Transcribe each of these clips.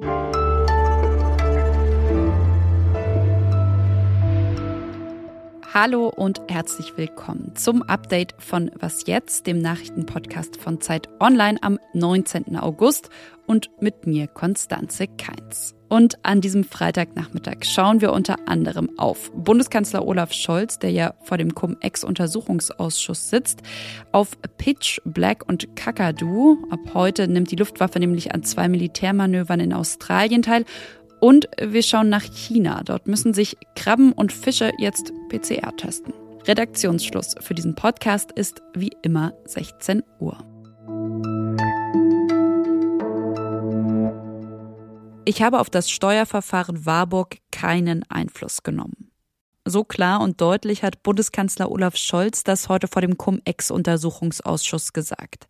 Thank you Hallo und herzlich willkommen zum Update von Was jetzt, dem Nachrichtenpodcast von Zeit Online am 19. August und mit mir Konstanze Keins. Und an diesem Freitagnachmittag schauen wir unter anderem auf Bundeskanzler Olaf Scholz, der ja vor dem Cum-Ex-Untersuchungsausschuss sitzt, auf Pitch, Black und Kakadu. Ab heute nimmt die Luftwaffe nämlich an zwei Militärmanövern in Australien teil und wir schauen nach China. Dort müssen sich Krabben und Fische jetzt PCR testen. Redaktionsschluss für diesen Podcast ist wie immer 16 Uhr. Ich habe auf das Steuerverfahren Warburg keinen Einfluss genommen. So klar und deutlich hat Bundeskanzler Olaf Scholz das heute vor dem Cum-Ex-Untersuchungsausschuss gesagt.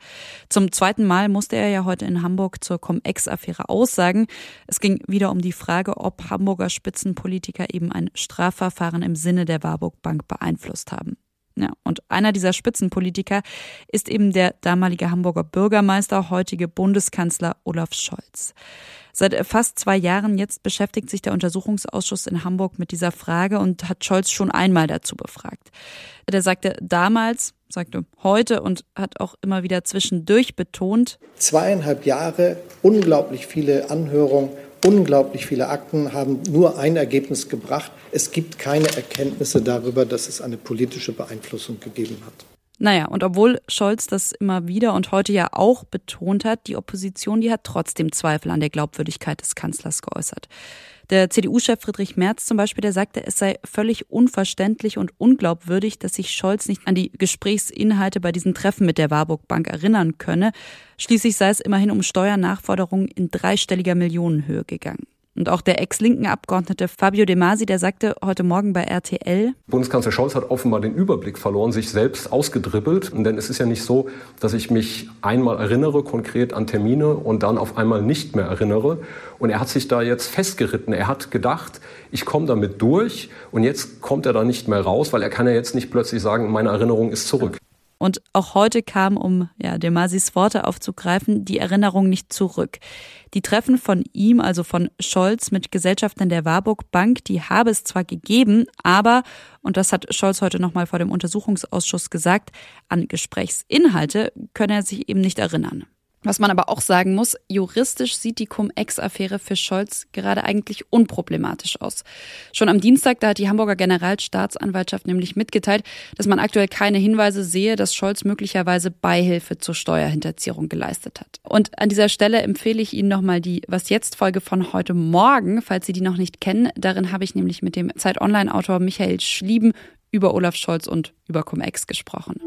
Zum zweiten Mal musste er ja heute in Hamburg zur Cum-Ex-Affäre aussagen. Es ging wieder um die Frage, ob Hamburger Spitzenpolitiker eben ein Strafverfahren im Sinne der Warburg Bank beeinflusst haben. Ja, und einer dieser Spitzenpolitiker ist eben der damalige Hamburger Bürgermeister, heutige Bundeskanzler Olaf Scholz. Seit fast zwei Jahren jetzt beschäftigt sich der Untersuchungsausschuss in Hamburg mit dieser Frage und hat Scholz schon einmal dazu befragt. Der sagte damals, sagte heute und hat auch immer wieder zwischendurch betont. Zweieinhalb Jahre, unglaublich viele Anhörungen, unglaublich viele Akten haben nur ein Ergebnis gebracht. Es gibt keine Erkenntnisse darüber, dass es eine politische Beeinflussung gegeben hat. Naja, und obwohl Scholz das immer wieder und heute ja auch betont hat, die Opposition, die hat trotzdem Zweifel an der Glaubwürdigkeit des Kanzlers geäußert. Der CDU-Chef Friedrich Merz zum Beispiel, der sagte, es sei völlig unverständlich und unglaubwürdig, dass sich Scholz nicht an die Gesprächsinhalte bei diesen Treffen mit der Warburg Bank erinnern könne. Schließlich sei es immerhin um Steuernachforderungen in dreistelliger Millionenhöhe gegangen. Und auch der ex-linken Abgeordnete Fabio De Masi, der sagte heute Morgen bei RTL, Bundeskanzler Scholz hat offenbar den Überblick verloren, sich selbst ausgedribbelt. Denn es ist ja nicht so, dass ich mich einmal erinnere, konkret an Termine und dann auf einmal nicht mehr erinnere. Und er hat sich da jetzt festgeritten. Er hat gedacht, ich komme damit durch und jetzt kommt er da nicht mehr raus, weil er kann ja jetzt nicht plötzlich sagen, meine Erinnerung ist zurück. Und auch heute kam, um ja, Demasis Worte aufzugreifen, die Erinnerung nicht zurück. Die Treffen von ihm, also von Scholz mit Gesellschaftern der Warburg Bank, die habe es zwar gegeben, aber, und das hat Scholz heute nochmal vor dem Untersuchungsausschuss gesagt, an Gesprächsinhalte könne er sich eben nicht erinnern. Was man aber auch sagen muss, juristisch sieht die Cum-Ex-Affäre für Scholz gerade eigentlich unproblematisch aus. Schon am Dienstag, da hat die Hamburger Generalstaatsanwaltschaft nämlich mitgeteilt, dass man aktuell keine Hinweise sehe, dass Scholz möglicherweise Beihilfe zur Steuerhinterziehung geleistet hat. Und an dieser Stelle empfehle ich Ihnen nochmal die Was jetzt Folge von heute Morgen, falls Sie die noch nicht kennen. Darin habe ich nämlich mit dem Zeit Online-Autor Michael Schlieben über Olaf Scholz und über Cum-Ex gesprochen.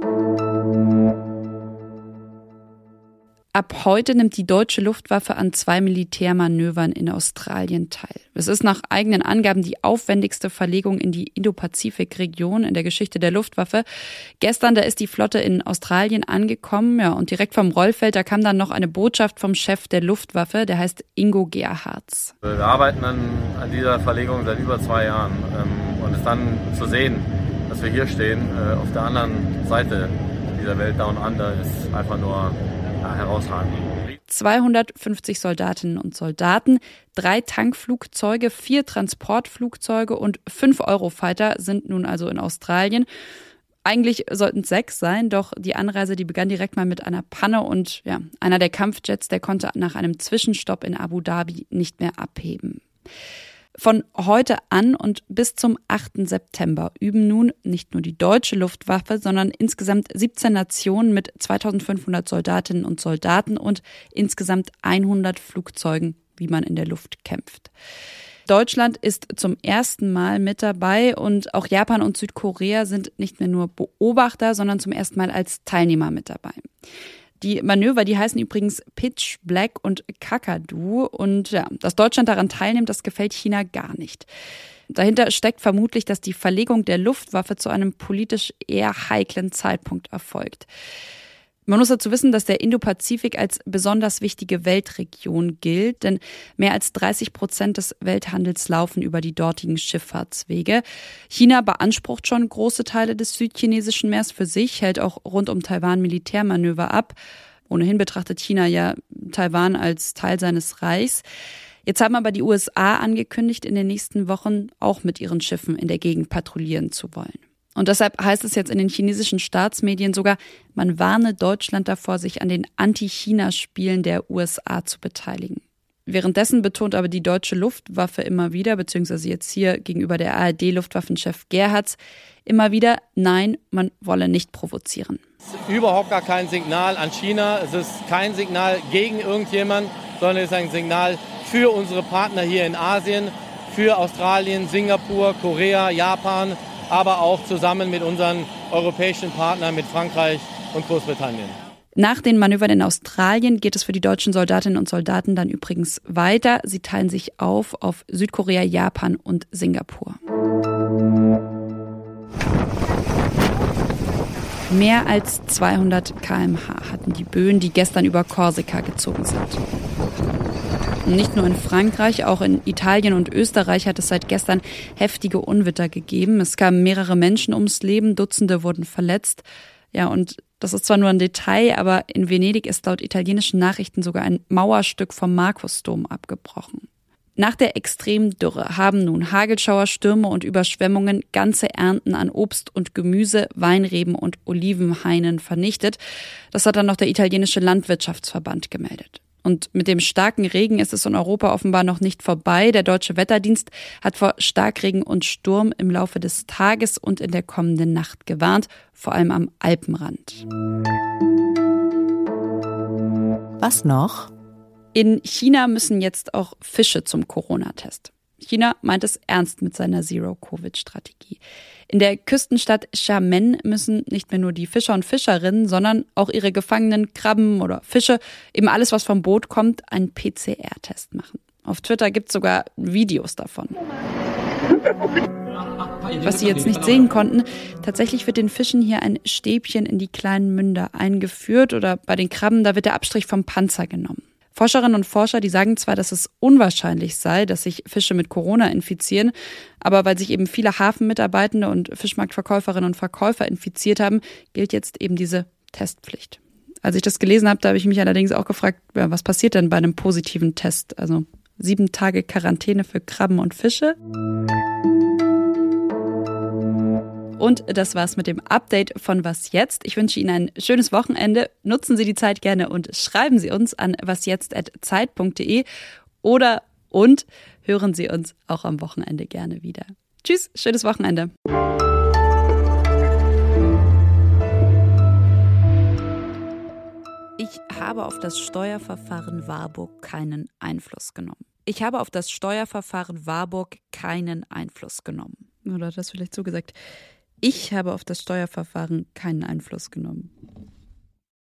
Ab heute nimmt die deutsche Luftwaffe an zwei Militärmanövern in Australien teil. Es ist nach eigenen Angaben die aufwendigste Verlegung in die Indo-Pazifik-Region in der Geschichte der Luftwaffe. Gestern, da ist die Flotte in Australien angekommen, ja, und direkt vom Rollfeld, da kam dann noch eine Botschaft vom Chef der Luftwaffe, der heißt Ingo Gerhards. Wir arbeiten an, an dieser Verlegung seit über zwei Jahren ähm, und es dann zu sehen, dass wir hier stehen, äh, auf der anderen Seite dieser Welt Down Under, ist einfach nur herausragend. 250 Soldatinnen und Soldaten, drei Tankflugzeuge, vier Transportflugzeuge und fünf Eurofighter sind nun also in Australien. Eigentlich sollten es sechs sein, doch die Anreise, die begann direkt mal mit einer Panne und ja, einer der Kampfjets, der konnte nach einem Zwischenstopp in Abu Dhabi nicht mehr abheben. Von heute an und bis zum 8. September üben nun nicht nur die deutsche Luftwaffe, sondern insgesamt 17 Nationen mit 2500 Soldatinnen und Soldaten und insgesamt 100 Flugzeugen, wie man in der Luft kämpft. Deutschland ist zum ersten Mal mit dabei und auch Japan und Südkorea sind nicht mehr nur Beobachter, sondern zum ersten Mal als Teilnehmer mit dabei. Die Manöver, die heißen übrigens Pitch, Black und Kakadu. Und ja, dass Deutschland daran teilnimmt, das gefällt China gar nicht. Dahinter steckt vermutlich, dass die Verlegung der Luftwaffe zu einem politisch eher heiklen Zeitpunkt erfolgt. Man muss dazu wissen, dass der Indopazifik als besonders wichtige Weltregion gilt, denn mehr als 30 Prozent des Welthandels laufen über die dortigen Schifffahrtswege. China beansprucht schon große Teile des südchinesischen Meers für sich, hält auch rund um Taiwan Militärmanöver ab. Ohnehin betrachtet China ja Taiwan als Teil seines Reichs. Jetzt haben aber die USA angekündigt, in den nächsten Wochen auch mit ihren Schiffen in der Gegend patrouillieren zu wollen. Und deshalb heißt es jetzt in den chinesischen Staatsmedien sogar, man warne Deutschland davor, sich an den Anti-China-Spielen der USA zu beteiligen. Währenddessen betont aber die deutsche Luftwaffe immer wieder, beziehungsweise jetzt hier gegenüber der ARD-Luftwaffenchef Gerhards, immer wieder, nein, man wolle nicht provozieren. Es ist überhaupt gar kein Signal an China, es ist kein Signal gegen irgendjemand, sondern es ist ein Signal für unsere Partner hier in Asien, für Australien, Singapur, Korea, Japan, aber auch zusammen mit unseren europäischen Partnern, mit Frankreich und Großbritannien. Nach den Manövern in Australien geht es für die deutschen Soldatinnen und Soldaten dann übrigens weiter. Sie teilen sich auf auf Südkorea, Japan und Singapur. Mehr als 200 km/h hatten die Böen, die gestern über Korsika gezogen sind. Nicht nur in Frankreich, auch in Italien und Österreich hat es seit gestern heftige Unwetter gegeben. Es kamen mehrere Menschen ums Leben, Dutzende wurden verletzt. Ja, und das ist zwar nur ein Detail, aber in Venedig ist laut italienischen Nachrichten sogar ein Mauerstück vom Markusdom abgebrochen. Nach der extremen Dürre haben nun Hagelschauer, Stürme und Überschwemmungen ganze Ernten an Obst und Gemüse, Weinreben und Olivenhainen vernichtet. Das hat dann noch der italienische Landwirtschaftsverband gemeldet. Und mit dem starken Regen ist es in Europa offenbar noch nicht vorbei. Der deutsche Wetterdienst hat vor Starkregen und Sturm im Laufe des Tages und in der kommenden Nacht gewarnt, vor allem am Alpenrand. Was noch? In China müssen jetzt auch Fische zum Corona-Test. China meint es ernst mit seiner Zero-Covid-Strategie. In der Küstenstadt Xiamen müssen nicht mehr nur die Fischer und Fischerinnen, sondern auch ihre gefangenen Krabben oder Fische, eben alles, was vom Boot kommt, einen PCR-Test machen. Auf Twitter gibt es sogar Videos davon. Was Sie jetzt nicht sehen konnten, tatsächlich wird den Fischen hier ein Stäbchen in die kleinen Münder eingeführt oder bei den Krabben, da wird der Abstrich vom Panzer genommen. Forscherinnen und Forscher, die sagen zwar, dass es unwahrscheinlich sei, dass sich Fische mit Corona infizieren, aber weil sich eben viele Hafenmitarbeitende und Fischmarktverkäuferinnen und Verkäufer infiziert haben, gilt jetzt eben diese Testpflicht. Als ich das gelesen habe, da habe ich mich allerdings auch gefragt, ja, was passiert denn bei einem positiven Test? Also sieben Tage Quarantäne für Krabben und Fische? Und das war's mit dem Update von Was jetzt. Ich wünsche Ihnen ein schönes Wochenende. Nutzen Sie die Zeit gerne und schreiben Sie uns an wasjetzt.zeit.de oder und hören Sie uns auch am Wochenende gerne wieder. Tschüss, schönes Wochenende. Ich habe auf das Steuerverfahren Warburg keinen Einfluss genommen. Ich habe auf das Steuerverfahren Warburg keinen Einfluss genommen. Oder das vielleicht so gesagt. Ich habe auf das Steuerverfahren keinen Einfluss genommen.